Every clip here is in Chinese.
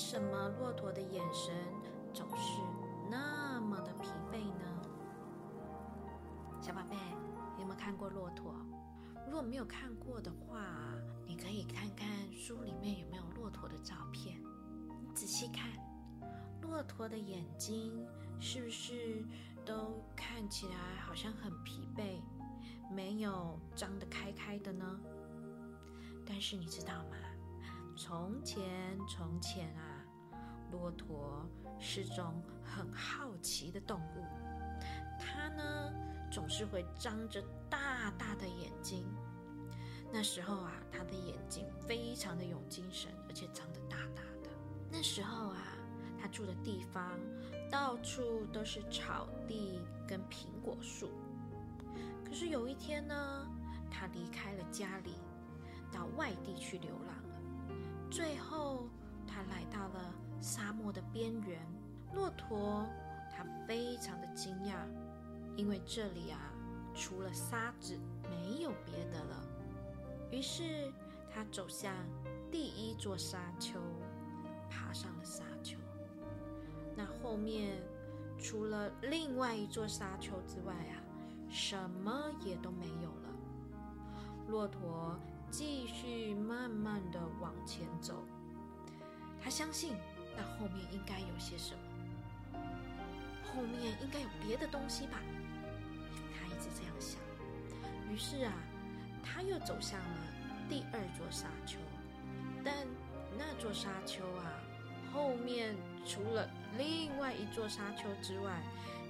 什么骆驼的眼神总是那么的疲惫呢？》小宝贝，你有没有看过骆驼？如果没有看过的话，你可以看看书里面有没有骆驼的照片。你仔细看，骆驼的眼睛是不是都看起来好像很疲惫，没有张得开开的呢？但是你知道吗？从前，从前啊，骆驼是种很好奇的动物。它呢，总是会张着大大的眼睛。那时候啊，它的眼睛非常的有精神，而且张得大大的。那时候啊，它住的地方到处都是草地跟苹果树。可是有一天呢，它离开了家里，到外地去流浪了。最后，他来到了沙漠的边缘。骆驼，他非常的惊讶，因为这里啊，除了沙子，没有别的了。于是，他走向第一座沙丘，爬上了沙丘。那后面，除了另外一座沙丘之外啊，什么也都没有了。骆驼。继续慢慢的往前走，他相信那后面应该有些什么，后面应该有别的东西吧。他一直这样想。于是啊，他又走向了第二座沙丘，但那座沙丘啊，后面除了另外一座沙丘之外，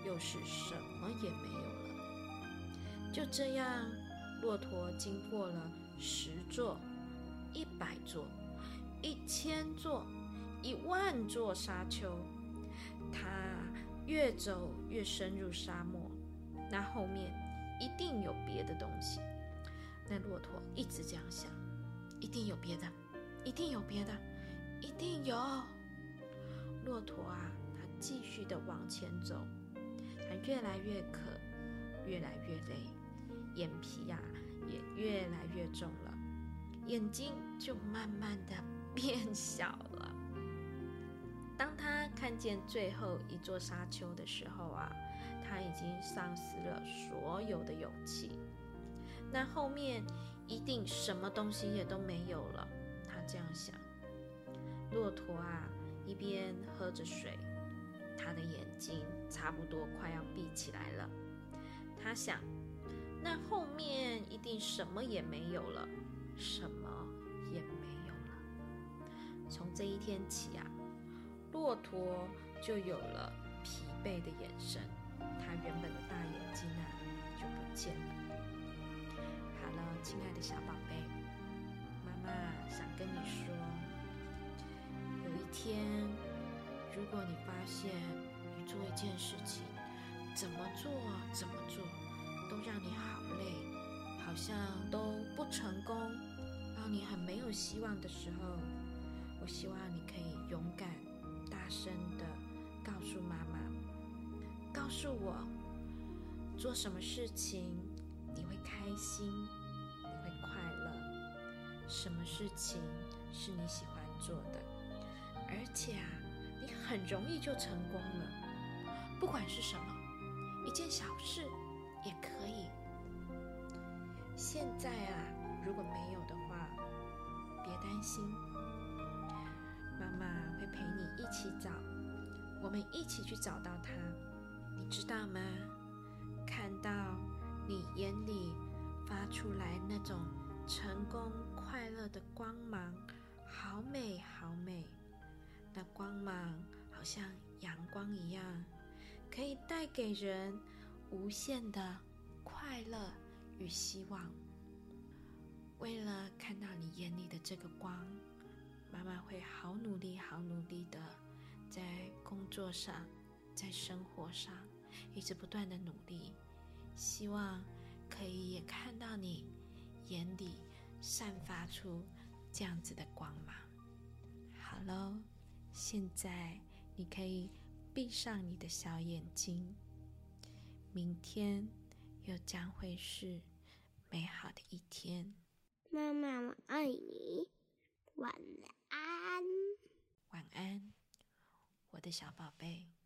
又是什么也没有了。就这样，骆驼经过了。十座、一百座、一千座、一万座沙丘，它越走越深入沙漠，那后面一定有别的东西。那骆驼一直这样想：一定有别的，一定有别的，一定有。骆驼啊，它继续的往前走，它越来越渴，越来越累，眼皮呀。也越来越重了，眼睛就慢慢的 变小了。当他看见最后一座沙丘的时候啊，他已经丧失了所有的勇气。那后面一定什么东西也都没有了。他这样想。骆驼啊，一边喝着水，他的眼睛差不多快要闭起来了。他想。那后面一定什么也没有了，什么也没有了。从这一天起啊，骆驼就有了疲惫的眼神，它原本的大眼睛啊就不见了。好了，亲爱的小宝贝，妈妈想跟你说，有一天，如果你发现你做一件事情，怎么做怎么做。都让你好累，好像都不成功，让你很没有希望的时候，我希望你可以勇敢、声的告诉妈妈，告诉我，做什么事情你会开心，你会快乐，什么事情是你喜欢做的，而且啊，你很容易就成功了，不管是什么，一件小事。也可以。现在啊，如果没有的话，别担心，妈妈会陪你一起，我们一起去找到它。你知道吗？看到你眼里发出来那种成功快乐的光芒，好美好美。那光芒好像阳光一样，可以带给人。无限的快乐与希望。为了看到你眼里的这个光，妈妈会好努力、好努力的在工作上、在生活上，一直不断的努力，希望可以也看到你眼里散发出这样子的光芒。好喽，现在你可以闭上你的小眼睛，明天又将会是美好的一天。妈妈，我爱你，晚安。晚安，我的小宝贝。